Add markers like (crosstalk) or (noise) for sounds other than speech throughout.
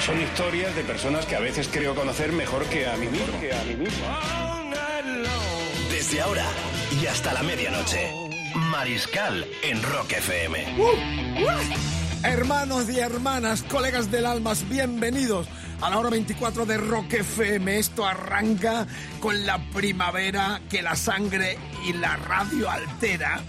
Son historias de personas que a veces creo conocer mejor que a mí mismo. Que a mí mismo. Desde ahora y hasta la medianoche. Mariscal en Rock FM. Hermanos y hermanas, colegas del almas, bienvenidos a la hora 24 de Rock FM. Esto arranca con la primavera que la sangre y la radio altera.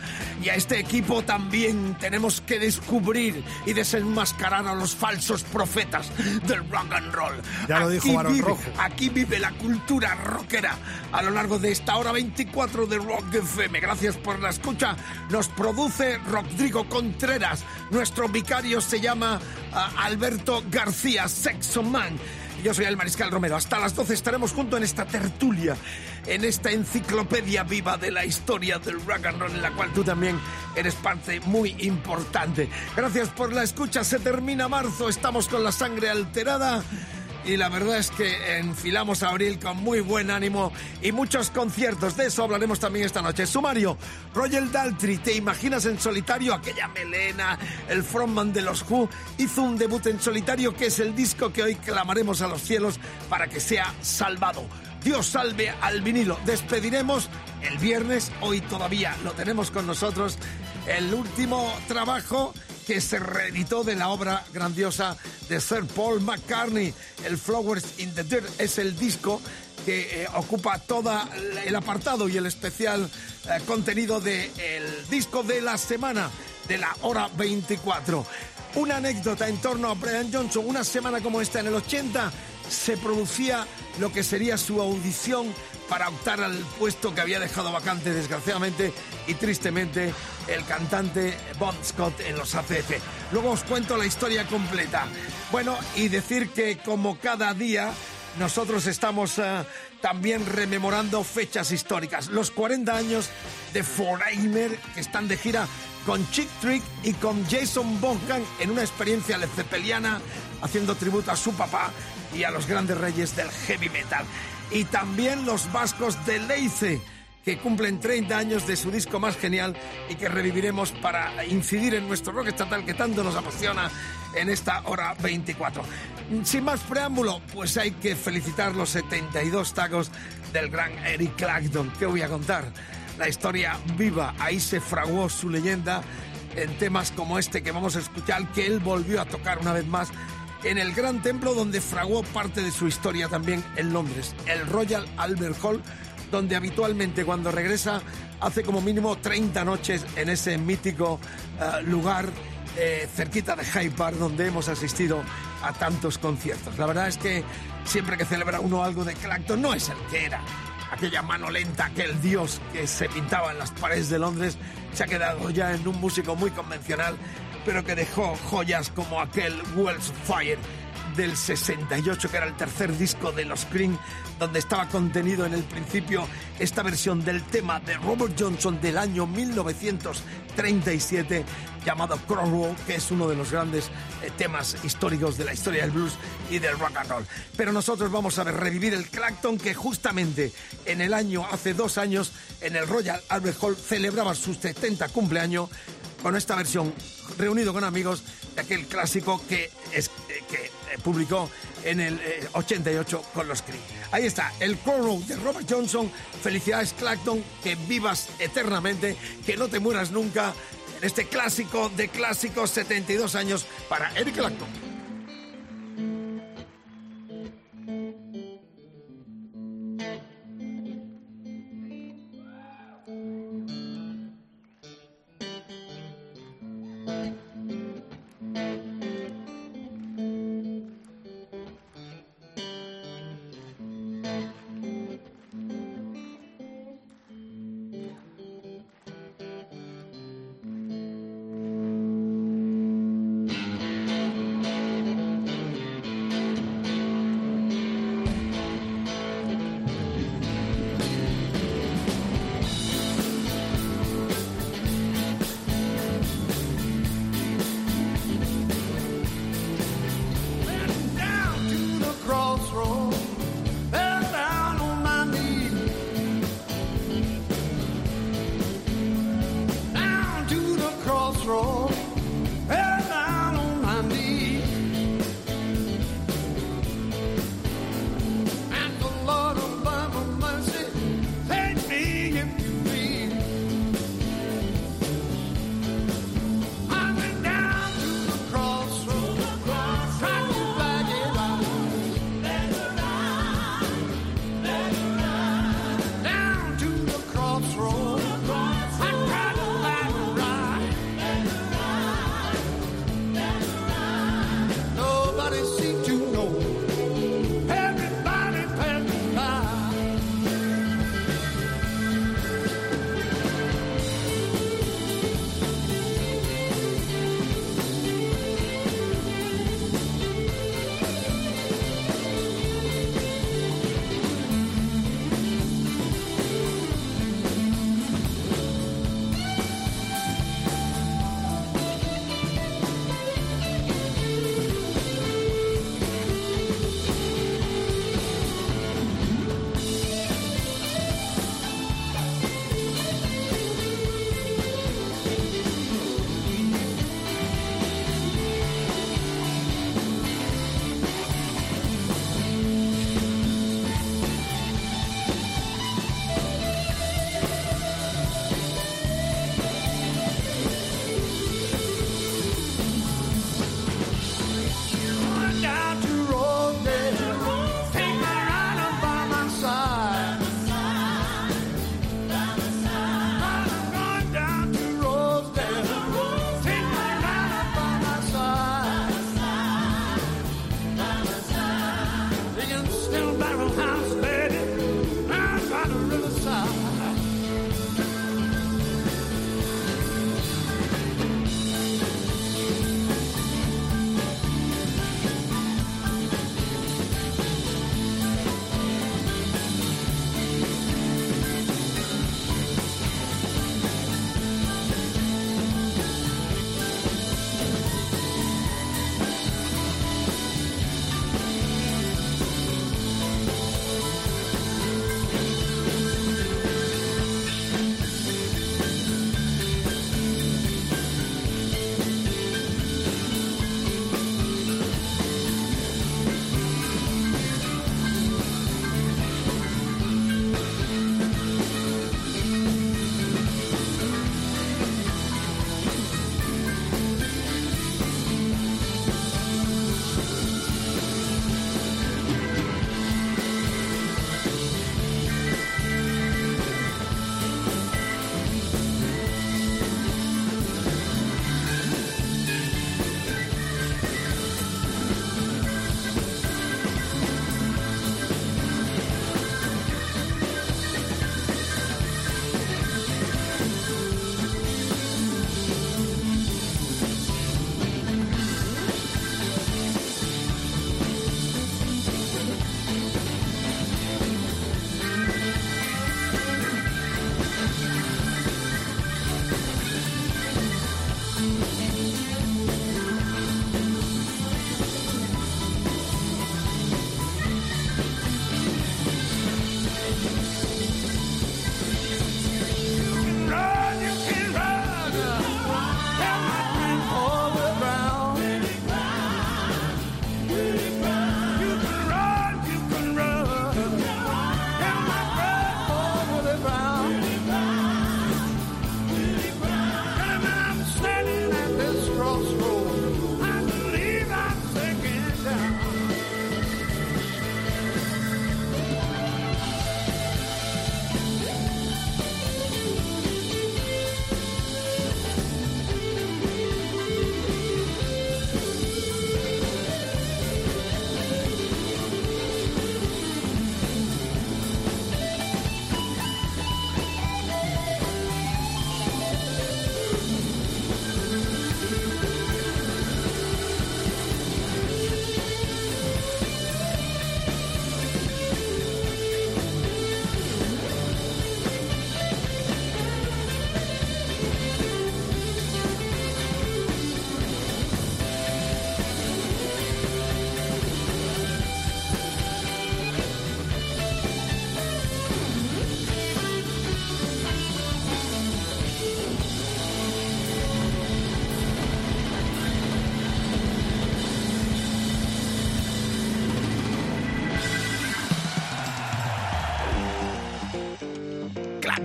Y a este equipo también tenemos que descubrir y desenmascarar a los falsos profetas del rock and roll. Ya lo dijo Aquí Barón vive- Rojo. Aquí vive la cultura rockera a lo largo de esta hora 24 de Rock FM. Gracias por la escucha. Nos produce Rodrigo Contreras. Nuestro vicario se llama ah, Alberto García, Sexo Man. Yo soy el Mariscal Romero. Hasta las 12 estaremos juntos en esta tertulia, en esta enciclopedia viva de la historia del rock en la cual tú también eres parte muy importante. Gracias por la escucha. Se termina marzo. Estamos con la sangre alterada. Y la verdad es que enfilamos abril con muy buen ánimo y muchos conciertos. De eso hablaremos también esta noche. Sumario, Roger Daltrey, ¿te imaginas en solitario aquella melena? El frontman de los Who hizo un debut en solitario que es el disco que hoy clamaremos a los cielos para que sea salvado. Dios salve al vinilo. Despediremos el viernes, hoy todavía lo tenemos con nosotros, el último trabajo que se reeditó de la obra grandiosa de Sir Paul McCartney. El Flowers in the Dirt es el disco que eh, ocupa todo el apartado y el especial eh, contenido del disco de la semana, de la hora 24. Una anécdota en torno a Brian Johnson. Una semana como esta, en el 80, se producía lo que sería su audición para optar al puesto que había dejado vacante, desgraciadamente y tristemente, el cantante Bon Scott en los ACF. Luego os cuento la historia completa. Bueno, y decir que como cada día, nosotros estamos eh, también rememorando fechas históricas. Los 40 años de Foreigner, que están de gira con Chick Trick y con Jason Bonham en una experiencia lepeliana haciendo tributo a su papá y a los grandes reyes del heavy metal. Y también los vascos de Leice, que cumplen 30 años de su disco más genial y que reviviremos para incidir en nuestro rock estatal que tanto nos apasiona en esta hora 24. Sin más preámbulo, pues hay que felicitar los 72 tacos del gran Eric Clapton. ¿Qué voy a contar? La historia viva, ahí se fraguó su leyenda en temas como este que vamos a escuchar, que él volvió a tocar una vez más en el gran templo donde fraguó parte de su historia también en Londres, el Royal Albert Hall, donde habitualmente cuando regresa hace como mínimo 30 noches en ese mítico eh, lugar eh, cerquita de Hyde Park donde hemos asistido a tantos conciertos. La verdad es que siempre que celebra uno algo de Clapton no es el que era. Aquella mano lenta, aquel dios que se pintaba en las paredes de Londres, se ha quedado ya en un músico muy convencional, pero que dejó joyas como aquel Wells Fire del 68, que era el tercer disco de los Cream, donde estaba contenido en el principio esta versión del tema de Robert Johnson del año 1937, llamado Crossroad, que es uno de los grandes eh, temas históricos de la historia del blues y del rock and roll. Pero nosotros vamos a revivir el Clapton que justamente en el año, hace dos años, en el Royal Albert Hall celebraba su 70 cumpleaños con esta versión reunido con amigos de aquel clásico que, eh, que eh, publicó en el eh, 88 con los Creed. Ahí está, el Crow de Robert Johnson. Felicidades Clapton, que vivas eternamente, que no te mueras nunca en este clásico de clásicos 72 años para Eric Clapton.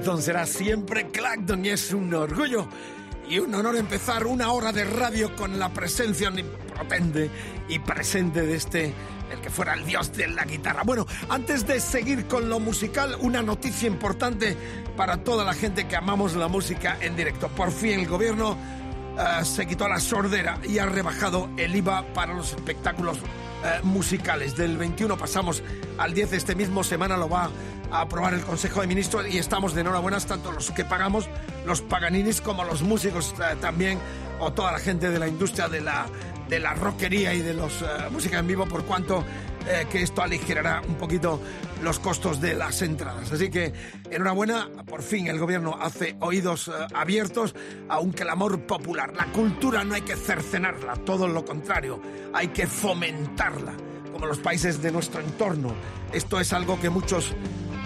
Será siempre Clacton y es un orgullo y un honor empezar una hora de radio con la presencia omnipotente y presente de este, el que fuera el dios de la guitarra. Bueno, antes de seguir con lo musical, una noticia importante para toda la gente que amamos la música en directo. Por fin el gobierno uh, se quitó la sordera y ha rebajado el IVA para los espectáculos uh, musicales. Del 21 pasamos al 10 este mismo semana lo va a aprobar el Consejo de Ministros y estamos de enhorabuena tanto los que pagamos, los paganinis, como los músicos eh, también, o toda la gente de la industria de la, de la rockería y de los uh, música en vivo, por cuanto eh, que esto aligerará un poquito los costos de las entradas. Así que enhorabuena, por fin el gobierno hace oídos uh, abiertos a un clamor popular. La cultura no hay que cercenarla, todo lo contrario, hay que fomentarla, como los países de nuestro entorno. Esto es algo que muchos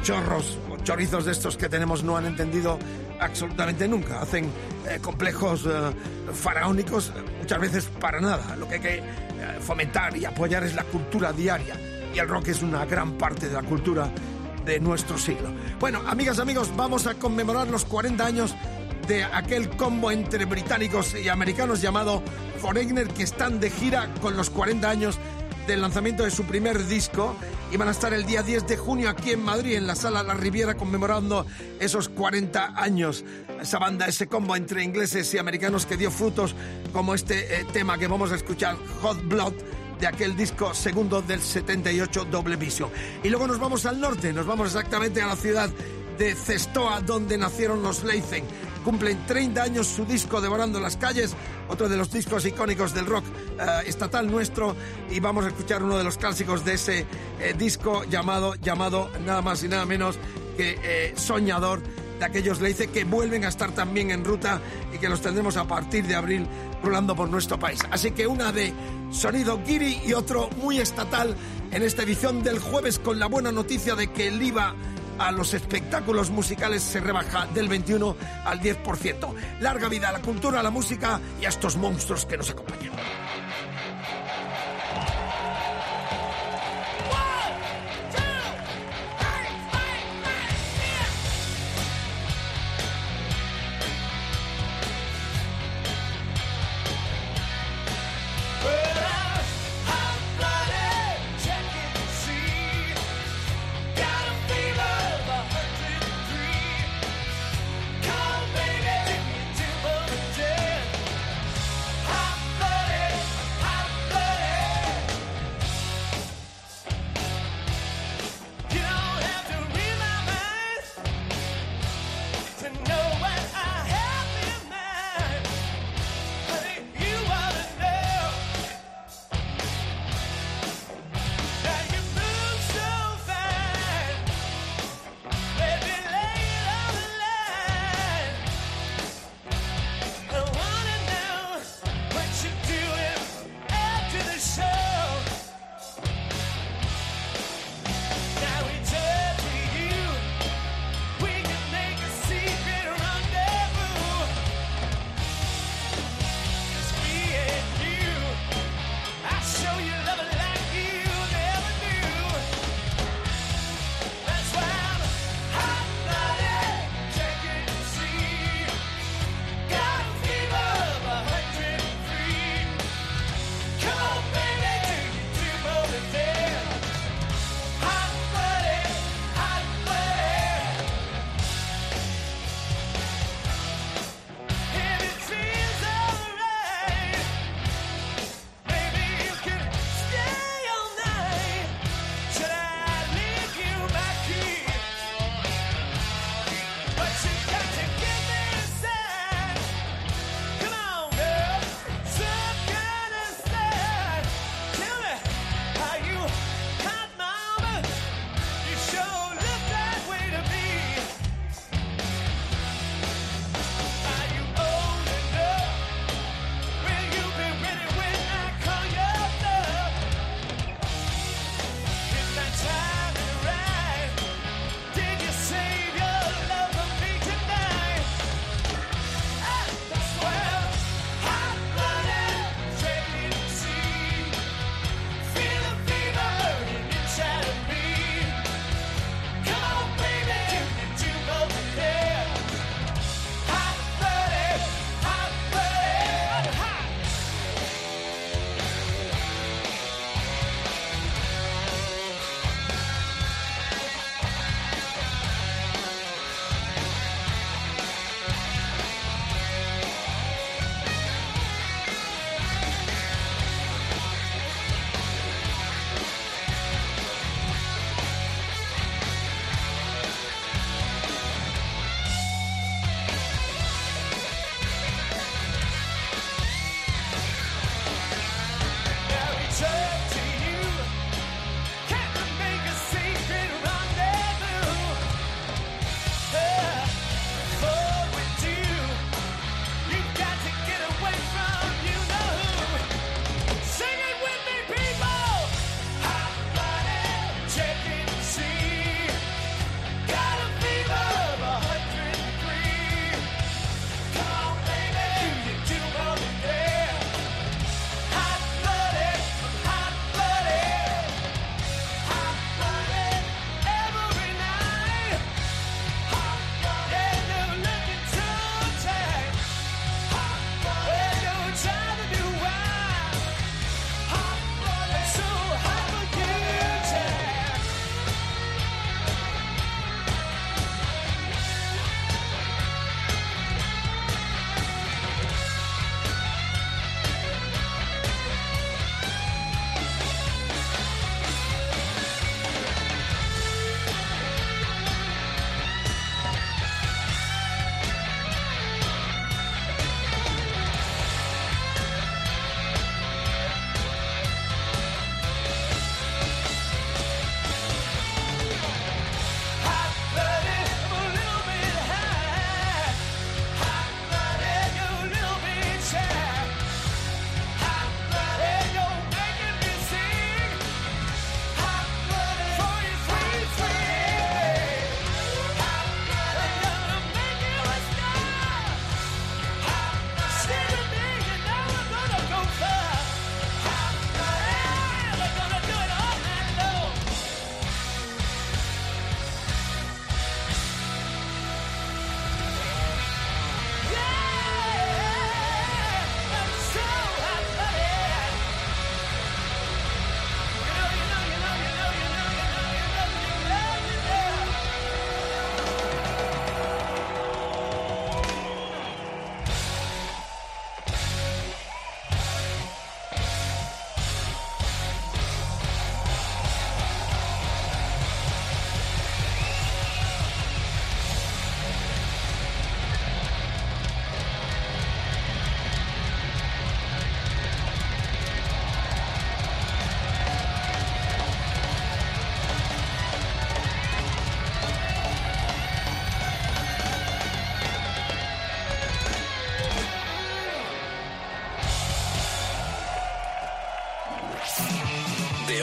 chorros o chorizos de estos que tenemos no han entendido absolutamente nunca. Hacen eh, complejos eh, faraónicos muchas veces para nada. Lo que hay que eh, fomentar y apoyar es la cultura diaria. Y el rock es una gran parte de la cultura de nuestro siglo. Bueno, amigas, amigos, vamos a conmemorar los 40 años de aquel combo entre británicos y americanos llamado Foreigner que están de gira con los 40 años del lanzamiento de su primer disco y van a estar el día 10 de junio aquí en Madrid, en la sala La Riviera, conmemorando esos 40 años. Esa banda, ese combo entre ingleses y americanos que dio frutos como este eh, tema que vamos a escuchar, Hot Blood de aquel disco segundo del 78 Doble Vision. Y luego nos vamos al norte, nos vamos exactamente a la ciudad de Cestoa, donde nacieron los Leicen. Cumplen 30 años su disco Devorando las calles, otro de los discos icónicos del rock uh, estatal nuestro, y vamos a escuchar uno de los clásicos de ese eh, disco llamado, llamado nada más y nada menos que eh, Soñador de aquellos Leice que vuelven a estar también en ruta y que los tendremos a partir de abril rulando por nuestro país. Así que una de sonido Giri y otro muy estatal en esta edición del jueves con la buena noticia de que el IVA a los espectáculos musicales se rebaja del 21 al 10%. Larga vida a la cultura, a la música y a estos monstruos que nos acompañan.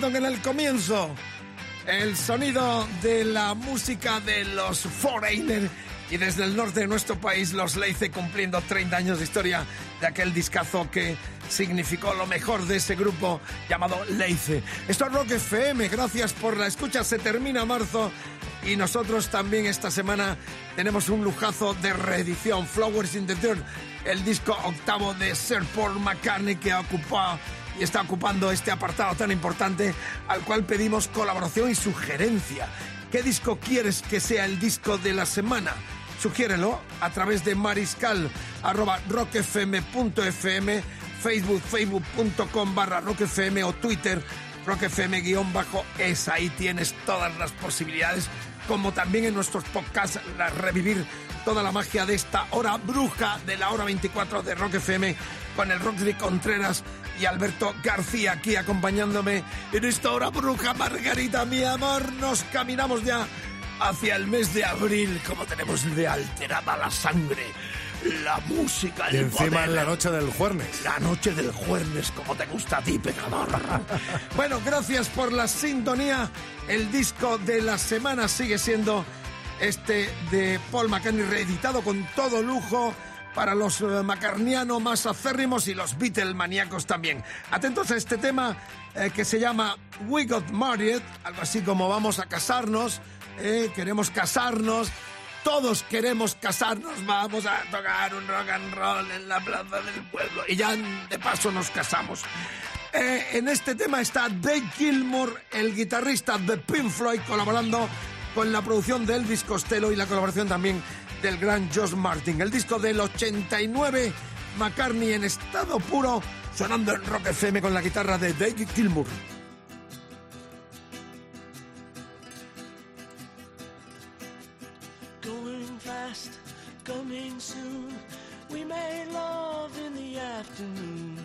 Clapton en el comienzo. El sonido de la música de los Foreigner y desde el norte de nuestro país los Leice cumpliendo 30 años de historia de aquel discazo que significó lo mejor de ese grupo llamado Leice. Esto es Rock FM, gracias por la escucha, se termina marzo y nosotros también esta semana tenemos un lujazo de reedición, Flowers in the Dirt, el disco octavo de Sir Paul McCartney que ocupado y está ocupando este apartado tan importante al cual pedimos colaboración y sugerencia. ¿Qué disco quieres que sea el disco de la semana? Sugiérelo a través de mariscal arroba facebook facebook.com barra rockfm o twitter rockfm guion bajo es. Ahí tienes todas las posibilidades, como también en nuestros podcasts, la revivir toda la magia de esta hora bruja de la hora 24 de Rock FM con el Rock Contreras y Alberto García aquí acompañándome en esta hora bruja. Margarita, mi amor, nos caminamos ya hacia el mes de abril, como tenemos de alterada la sangre. La música, Y el encima poder. en la noche del jueves. La noche del jueves, como te gusta a ti, pecador. (laughs) bueno, gracias por la sintonía. El disco de la semana sigue siendo este de Paul McCartney, reeditado con todo lujo. Para los eh, más acérrimos y los Beatle maníacos también. Atentos a este tema eh, que se llama We Got Married, algo así como vamos a casarnos, eh, queremos casarnos. Todos queremos casarnos, vamos a tocar un rock and roll en la plaza del pueblo y ya de paso nos casamos. Eh, en este tema está Dave Gilmour, el guitarrista de Pink Floyd, colaborando con la producción de Elvis Costello y la colaboración también del gran Josh Martin. El disco del 89, McCartney en estado puro, sonando en Rock FM con la guitarra de Dave Gilmour. Going fast, coming soon. We made love in the afternoon.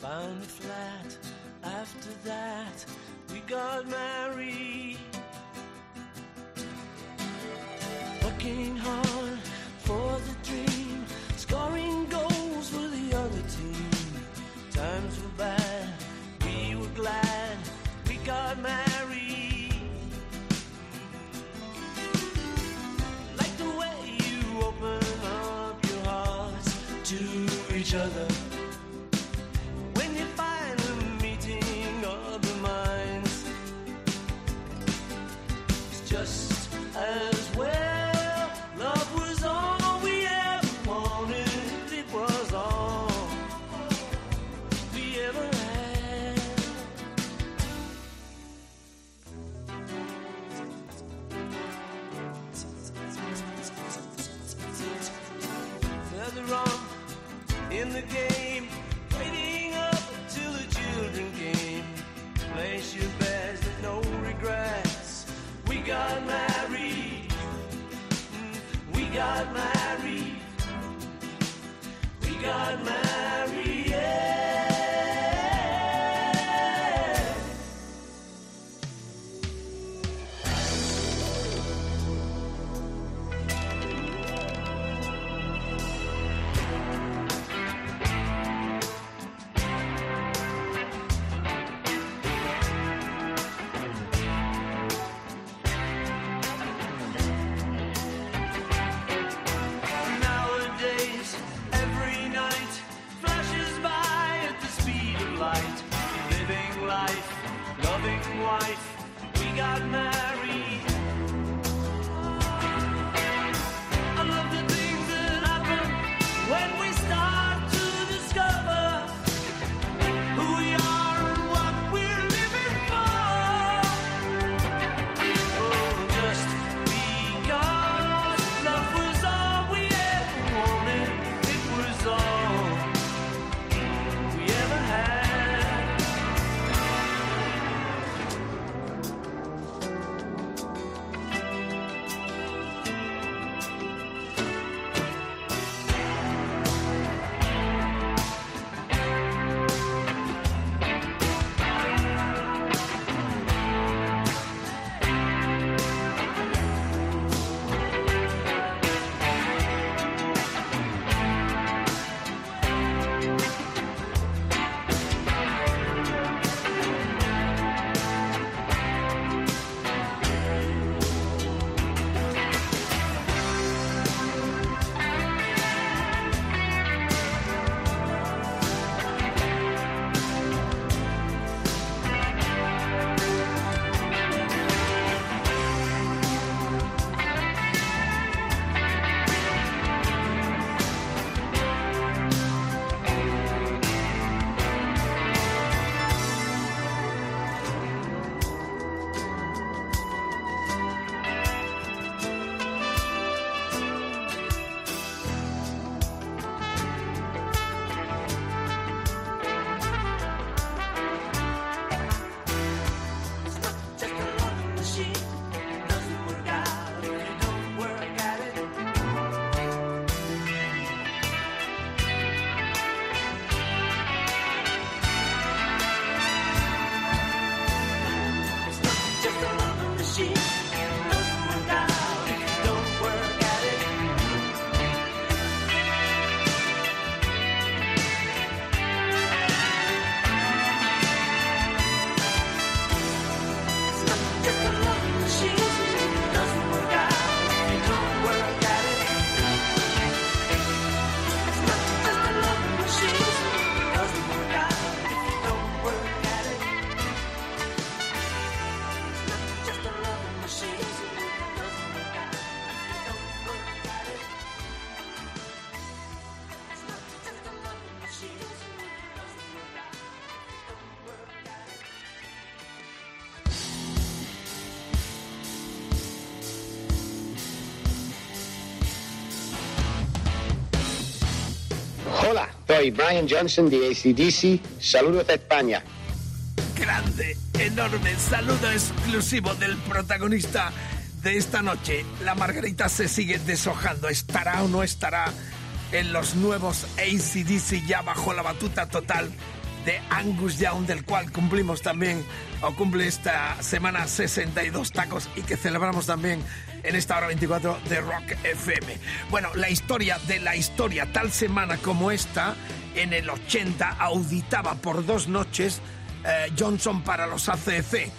Found a flat. After that, we got married. Working hard for the dream. Scoring goals for the other team. Times were bad. We were glad we got married. Like the way you open up your hearts to each other. Brian Johnson de ACDC. Saludos a España. Grande, enorme saludo exclusivo del protagonista de esta noche. La margarita se sigue deshojando. ¿Estará o no estará en los nuevos ACDC ya bajo la batuta total de Angus Young, del cual cumplimos también, o cumple esta semana 62 tacos y que celebramos también en esta hora 24 de Rock FM. Bueno, la historia de la historia, tal semana como esta, en el 80 auditaba por dos noches eh, Johnson para los ACC.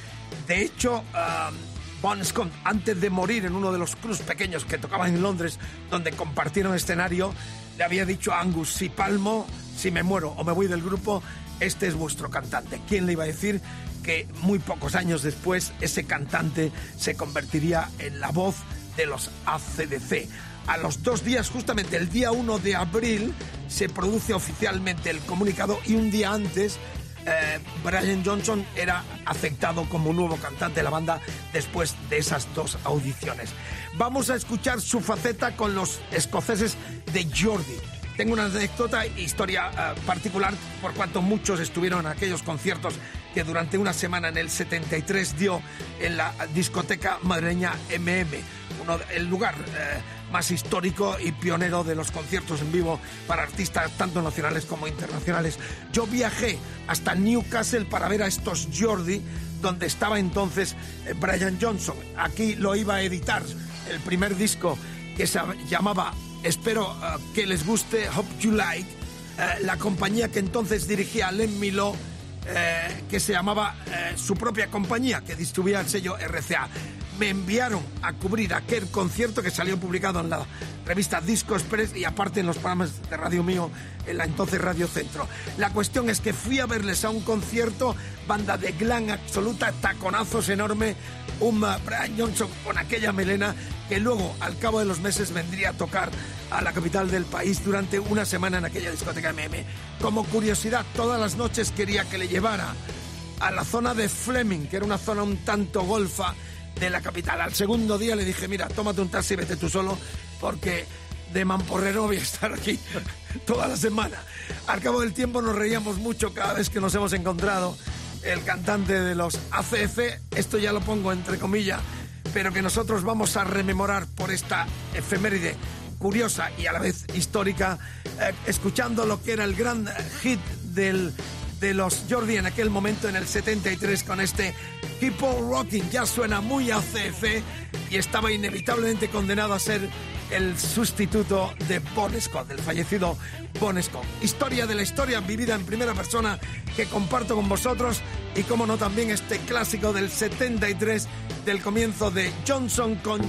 De hecho, um, Bon Scott, antes de morir en uno de los clubs pequeños que tocaban en Londres, donde compartieron escenario, le había dicho a Angus, si palmo, si me muero o me voy del grupo, este es vuestro cantante. ¿Quién le iba a decir que muy pocos años después ese cantante se convertiría en la voz de los ACDC? A los dos días, justamente el día 1 de abril, se produce oficialmente el comunicado y un día antes eh, Brian Johnson era aceptado como nuevo cantante de la banda después de esas dos audiciones. Vamos a escuchar su faceta con los escoceses de Jordi. Tengo una anécdota, historia eh, particular, por cuanto muchos estuvieron en aquellos conciertos que durante una semana en el 73 dio en la discoteca madrileña MM, uno, el lugar eh, más histórico y pionero de los conciertos en vivo para artistas tanto nacionales como internacionales. Yo viajé hasta Newcastle para ver a estos Jordi, donde estaba entonces eh, Brian Johnson. Aquí lo iba a editar el primer disco que se llamaba Espero uh, que les guste, Hope You Like, la compañía que entonces dirigía Len Milo, eh, que se llamaba eh, su propia compañía, que distribuía el sello RCA. Me enviaron a cubrir aquel concierto que salió publicado en la revista Disco Express y aparte en los programas de Radio Mío, en la entonces Radio Centro. La cuestión es que fui a verles a un concierto, banda de glam absoluta, taconazos enorme, un Brian Johnson con aquella melena que luego, al cabo de los meses, vendría a tocar a la capital del país durante una semana en aquella discoteca MM. Como curiosidad, todas las noches quería que le llevara a la zona de Fleming, que era una zona un tanto golfa de la capital. Al segundo día le dije, mira, tómate un taxi y vete tú solo, porque de mamporrero voy a estar aquí (laughs) toda la semana. Al cabo del tiempo nos reíamos mucho cada vez que nos hemos encontrado. El cantante de los ACF, esto ya lo pongo entre comillas, pero que nosotros vamos a rememorar por esta efeméride curiosa y a la vez histórica, eh, escuchando lo que era el gran hit del, de los Jordi en aquel momento, en el 73, con este Keep on Rocking. Ya suena muy ACF y estaba inevitablemente condenado a ser el sustituto de Bon Scott, del fallecido Bon Scott. Historia de la historia vivida en primera persona que comparto con vosotros y como no también este clásico del 73 del comienzo de Johnson con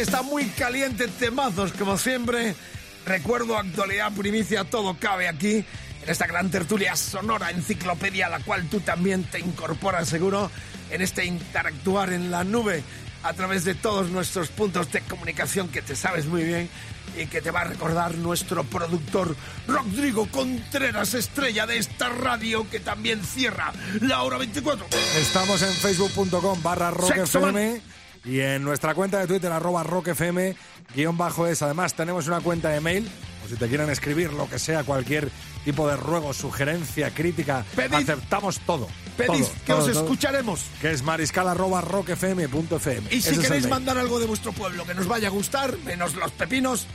está muy caliente, temazos como siempre. Recuerdo, actualidad, primicia, todo cabe aquí, en esta gran tertulia sonora, enciclopedia, a la cual tú también te incorporas seguro en este interactuar en la nube a través de todos nuestros puntos de comunicación que te sabes muy bien y que te va a recordar nuestro productor Rodrigo Contreras, estrella de esta radio que también cierra la hora 24. Estamos en facebook.com barra rockfm y en nuestra cuenta de Twitter arroba rockfm guion bajo es. Además tenemos una cuenta de mail, o si te quieren escribir lo que sea, cualquier tipo de ruego, sugerencia, crítica, Pedid- aceptamos todo. Todo, que todo, os todo. escucharemos. Que es mariscal arroba rockfm.fm. Y si queréis mandar algo de vuestro pueblo que nos vaya a gustar, menos los pepinos,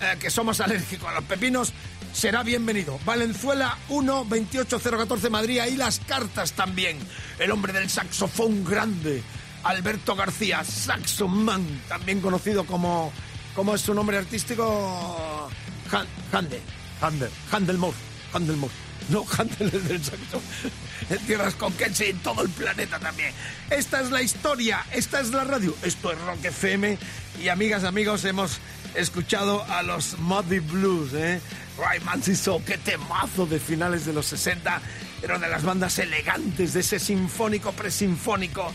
eh, que somos (laughs) alérgicos a los pepinos, será bienvenido. Valenzuela 1 28014 Madrid, ahí las cartas también. El hombre del saxofón grande, Alberto García, Saxoman, también conocido como, ¿cómo es su nombre artístico? Han- Hande. Hander. Handelmore. Handelmore. No, Handel es del saxo. En tierras con Queche y en todo el planeta también. Esta es la historia, esta es la radio. Esto es Rock FM. Y amigas, amigos, hemos escuchado a los Muddy Blues, ¿eh? Rayman Soul, qué temazo de finales de los 60. Era una de las bandas elegantes de ese sinfónico, presinfónico,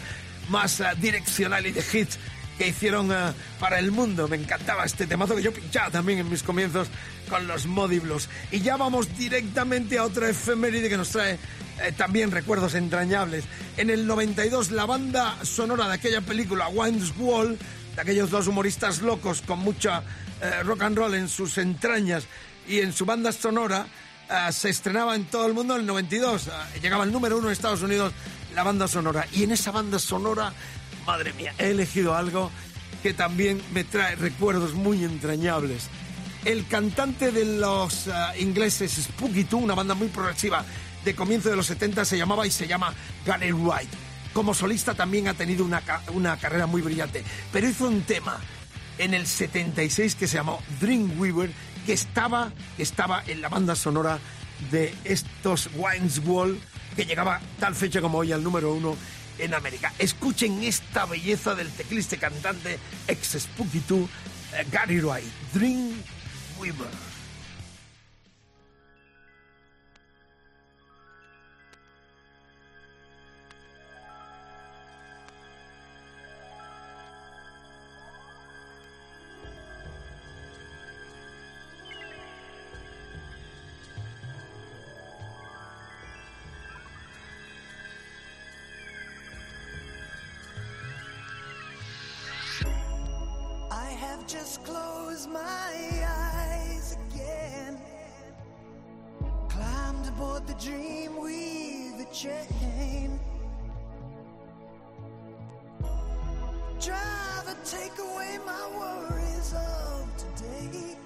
más eh, direccional y de hits que hicieron eh, para el mundo. Me encantaba este temazo que yo pinchaba también en mis comienzos con los Modiblos. Y ya vamos directamente a otra efeméride que nos trae eh, también recuerdos entrañables. En el 92 la banda sonora de aquella película Wayne's Wall, de aquellos dos humoristas locos con mucha eh, rock and roll en sus entrañas y en su banda sonora, eh, se estrenaba en todo el mundo en el 92. Eh, llegaba al número uno en Estados Unidos la banda sonora. Y en esa banda sonora, madre mía, he elegido algo que también me trae recuerdos muy entrañables. El cantante de los eh, ingleses Spooky Too, una banda muy progresiva de comienzo de los 70, se llamaba y se llama Gary Wright. Como solista también ha tenido una, una carrera muy brillante, pero hizo un tema en el 76 que se llamó Dreamweaver, que estaba, que estaba en la banda sonora de estos Wines Wall, que llegaba tal fecha como hoy al número uno en América. Escuchen esta belleza del teclista cantante ex Spooky Too, eh, Gary Wright, Dreamweaver. I just close my eyes again. Climbed aboard the dream with a chain. Driver, take away my worries of today.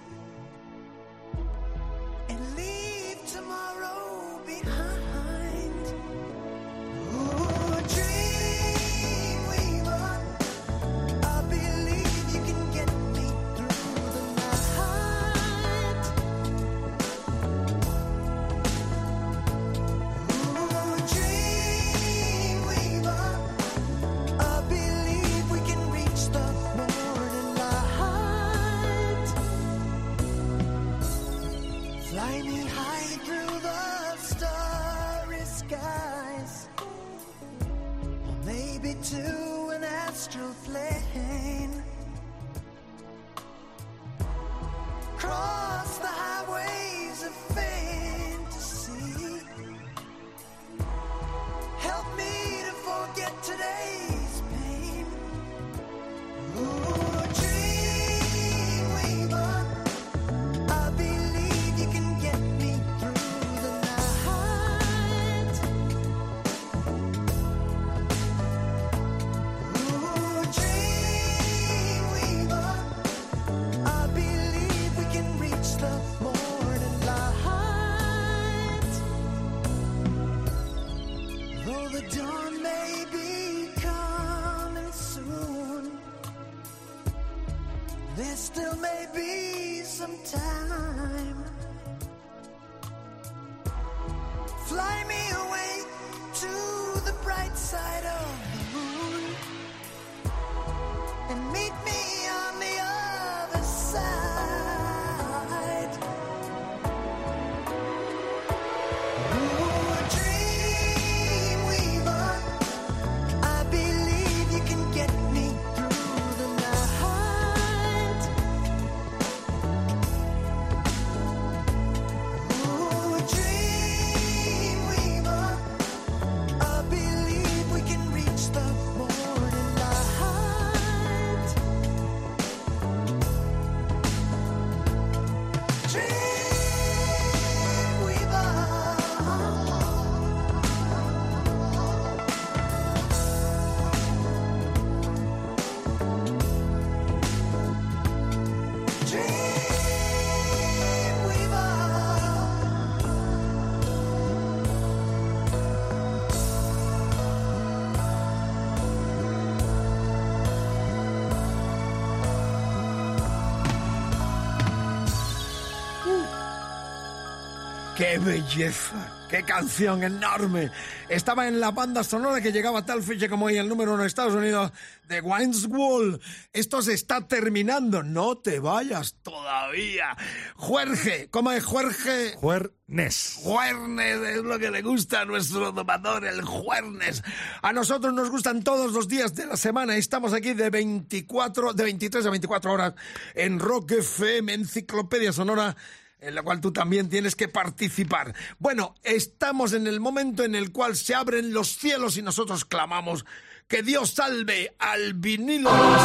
¡Qué belleza! ¡Qué canción enorme! Estaba en la banda sonora que llegaba a tal fecha como hoy el número uno de Estados Unidos de Wayne's Wall. Esto se está terminando. No te vayas todavía. Juerge, ¿cómo es Juerge? Juernes. Juernes es lo que le gusta a nuestro domador, el Juernes. A nosotros nos gustan todos los días de la semana. Estamos aquí de 24, de 23 a 24 horas en Rock FM, Enciclopedia Sonora en la cual tú también tienes que participar. Bueno, estamos en el momento en el cual se abren los cielos y nosotros clamamos que Dios salve al vinilo de los.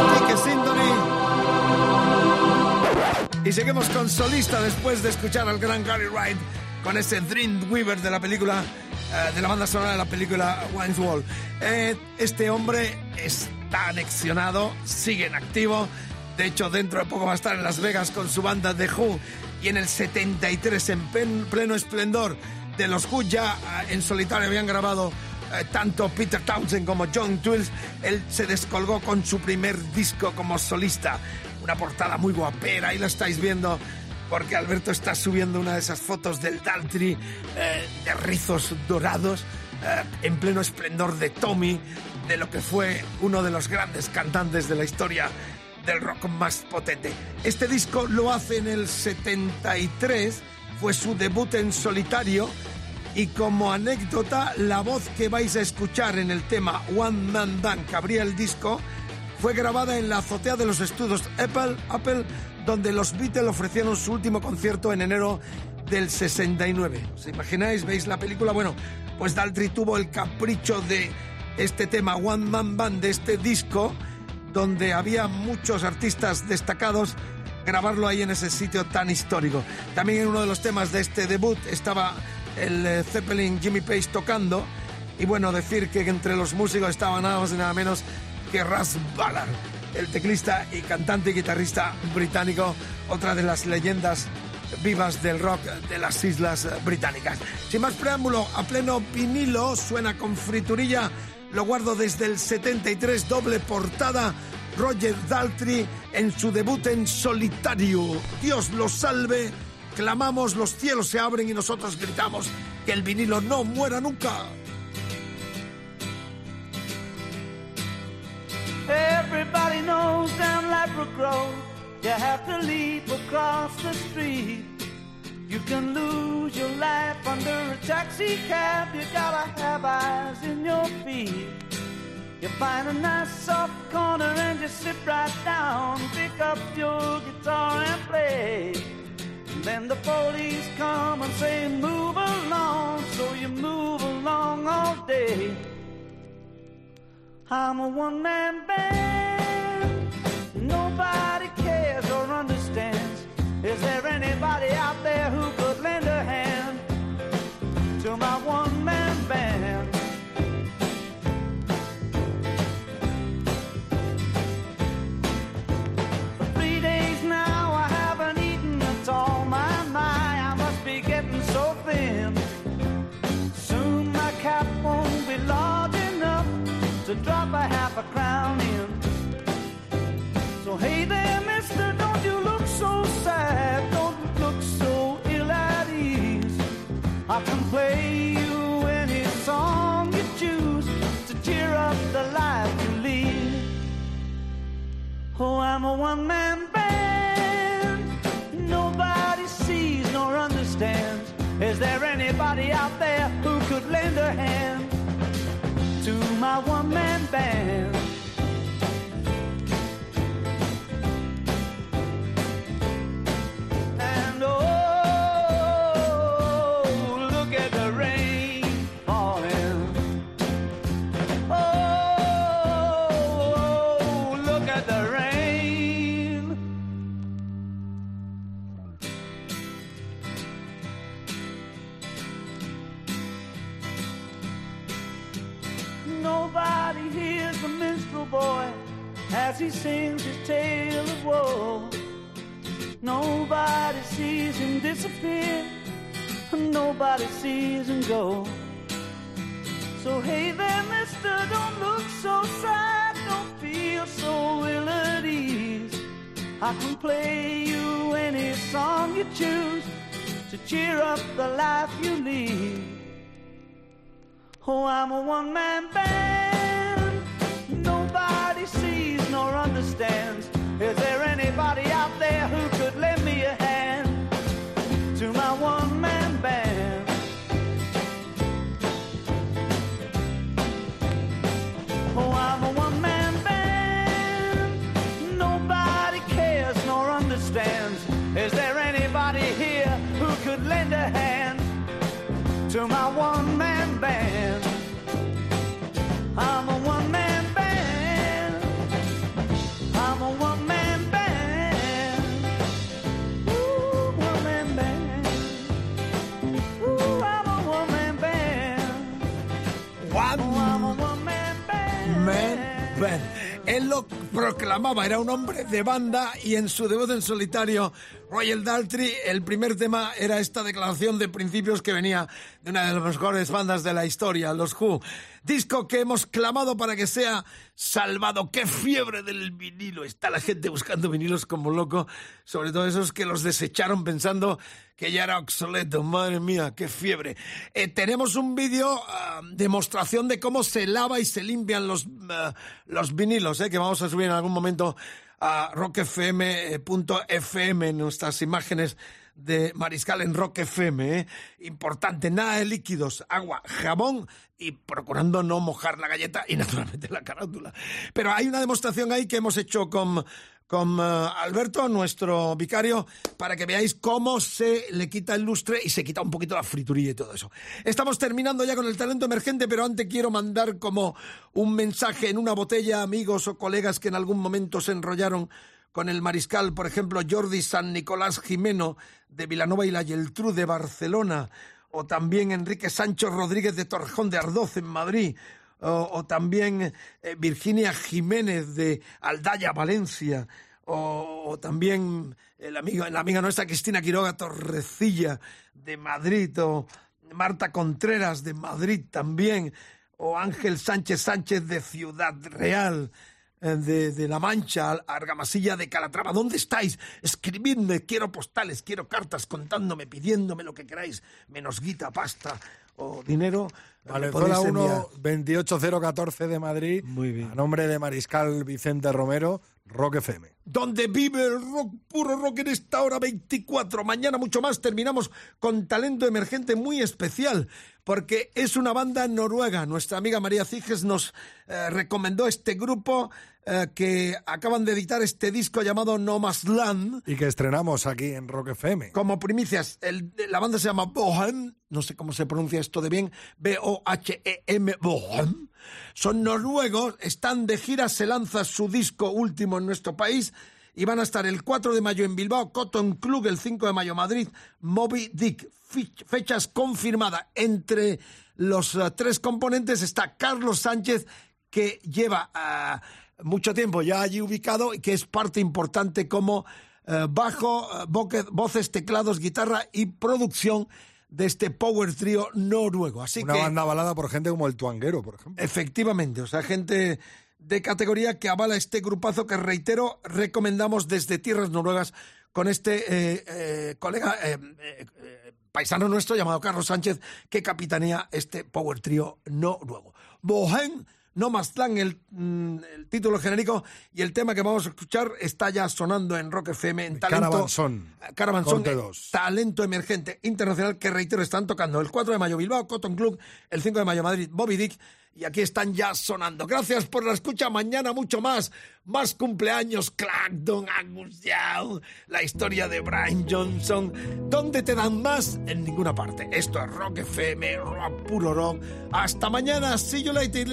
Y seguimos con solista después de escuchar al gran Gary Wright con ese Dreamweaver de la película, eh, de la banda sonora de la película Wayne's Wall. Eh, este hombre está anexionado, sigue en activo. De hecho, dentro de poco va a estar en Las Vegas con su banda The Who y en el 73, en pleno esplendor de los Who, ya eh, en solitario habían grabado eh, tanto Peter Townsend como John Twills, él se descolgó con su primer disco como solista. Una portada muy guapera, ahí la estáis viendo, porque Alberto está subiendo una de esas fotos del Daltry eh, de rizos dorados, en pleno esplendor de Tommy, de lo que fue uno de los grandes cantantes de la historia del rock más potente. Este disco lo hace en el 73, fue su debut en solitario y como anécdota, la voz que vais a escuchar en el tema One Man Band que abría el disco fue grabada en la azotea de los estudios Apple, Apple donde los Beatles ofrecieron su último concierto en enero del 69. ¿Os imagináis? ¿Veis la película? Bueno, pues Daltrey tuvo el capricho de este tema One Man Band de este disco donde había muchos artistas destacados, grabarlo ahí en ese sitio tan histórico. También en uno de los temas de este debut estaba el eh, Zeppelin Jimmy Page tocando. Y bueno, decir que entre los músicos estaba nada más y nada menos que Russ Ballard, el teclista y cantante y guitarrista británico, otra de las leyendas vivas del rock de las Islas Británicas. Sin más preámbulo, a pleno vinilo suena con friturilla lo guardo desde el 73, doble portada. Roger Daltrey en su debut en solitario. Dios lo salve. Clamamos, los cielos se abren y nosotros gritamos que el vinilo no muera nunca. Everybody knows down you have to leap across the street. You can lose your life under a taxi cab. You gotta have eyes in your feet. You find a nice soft corner and you sit right down. Pick up your guitar and play. And then the police come and say, Move along. So you move along all day. I'm a one man band. Nobody to drop a half a crown in. So hey there, mister, don't you look so sad, don't look so ill at ease. I can play you any song you choose to cheer up the life you lead. Oh, I'm a one man band. Nobody sees nor understands. Is there anybody out there who could lend a hand my one man band? He sings his tale of woe. Nobody sees him disappear. Nobody sees him go. So hey there, mister, don't look so sad. Don't feel so ill at ease. I can play you any song you choose to cheer up the life you lead. Oh, I'm a one man band. Is there anybody out there who could lend me a Él lo proclamaba, era un hombre de banda y en su debut en solitario, Royal Daltrey, el primer tema era esta declaración de principios que venía de una de las mejores bandas de la historia, los Who. Disco que hemos clamado para que sea salvado. ¡Qué fiebre del vinilo! Está la gente buscando vinilos como loco, sobre todo esos que los desecharon pensando que ya era obsoleto. Madre mía, qué fiebre. Eh, tenemos un vídeo, ah, demostración de cómo se lava y se limpian los, ah, los vinilos, eh, que vamos a subir en algún momento a rockfm.fm, nuestras imágenes de Mariscal en Rock FM. eh. Importante, nada de líquidos, agua, jabón y procurando no mojar la galleta y (laughs) naturalmente la carátula. Pero hay una demostración ahí que hemos hecho con, con eh, Alberto, nuestro vicario, para que veáis cómo se le quita el lustre y se quita un poquito la friturilla y todo eso. Estamos terminando ya con el talento emergente, pero antes quiero mandar como un mensaje en una botella amigos o colegas que en algún momento se enrollaron con el mariscal, por ejemplo, Jordi San Nicolás Jimeno de Vilanova y la Geltrú de Barcelona, o también Enrique Sancho Rodríguez de Torrejón de Ardoz en Madrid, o, también eh, Virginia Jiménez de Aldaya, Valencia, o, o también el amigo, la amiga nuestra Cristina Quiroga Torrecilla de Madrid, o Marta Contreras de Madrid también, o Ángel Sánchez Sánchez de Ciudad Real, eh, de, de La Mancha, Argamasilla de Calatrava. ¿Dónde estáis? Escribidme, quiero postales, quiero cartas contándome, pidiéndome lo que queráis, menos guita, pasta o dinero. Vale, Me podéis zona 1, enviar. 28014 de Madrid. Muy bien. A nombre de Mariscal Vicente Romero, Rock FM. donde vive el rock, puro rock en esta hora 24. Mañana mucho más terminamos con talento emergente muy especial, porque es una banda noruega. Nuestra amiga María Ciges nos eh, recomendó este grupo eh, que acaban de editar este disco llamado No Más Land. Y que estrenamos aquí en Rock FM. Como primicias, el- la banda se llama Bohem, no sé cómo se pronuncia esto de bien, B-O-H-E-M, Bohem. Son noruegos, están de gira, se lanza su disco último en nuestro país y van a estar el 4 de mayo en Bilbao, Cotton Club, el 5 de mayo Madrid, Moby Dick. Fechas confirmadas. Entre los eh, tres componentes está Carlos Sánchez, que lleva ah, mucho tiempo ya allí ubicado y que es parte importante como eh, bajo, eh, voces, teclados, guitarra y producción de este power trio noruego. Así Una que banda avalada por gente como el Tuanguero, por ejemplo. efectivamente, o sea, gente de categoría que avala este grupazo que reitero recomendamos desde tierras noruegas con este eh, eh, colega eh, paisano nuestro llamado Carlos Sánchez que capitanea este power trio noruego. Bohem no más tan el, mm, el título genérico y el tema que vamos a escuchar está ya sonando en Rock FM en talento Caravanson. Caravanson, Corte eh, talento emergente internacional que reitero están tocando el 4 de mayo Bilbao Cotton Club, el 5 de mayo Madrid Bobby Dick y aquí están ya sonando. Gracias por la escucha, mañana mucho más, más cumpleaños, Clacton, Angus Young, la historia de Brian Johnson. ¿Dónde te dan más? En ninguna parte. Esto es Rock FM, rock puro rock. Hasta mañana, see you later,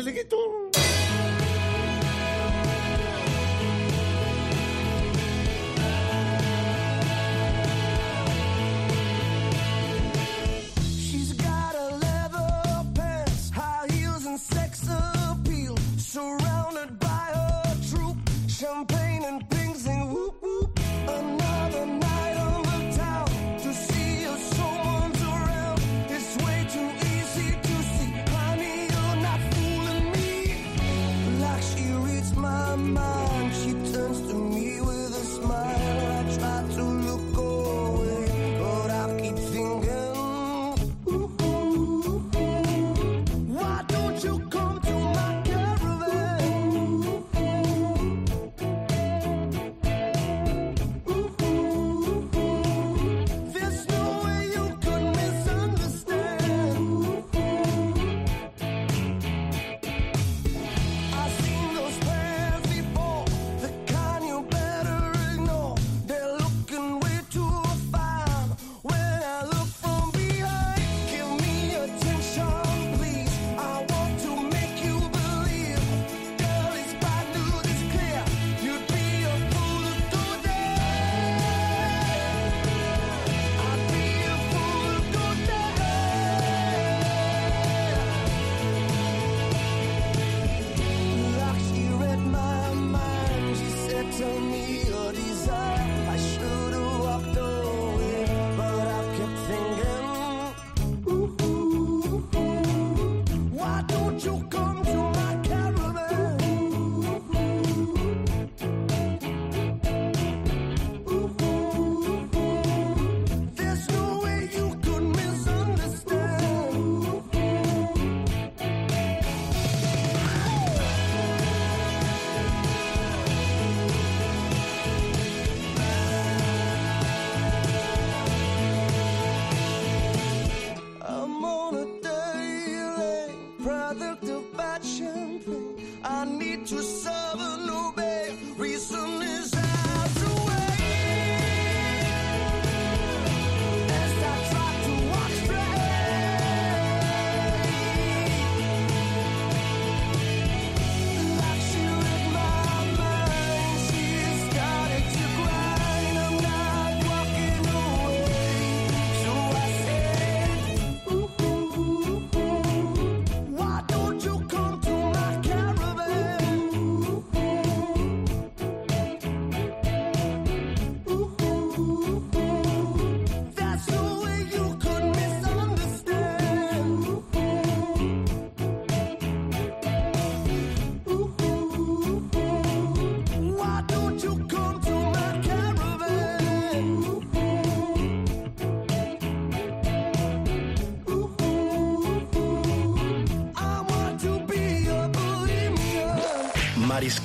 tell me your desire.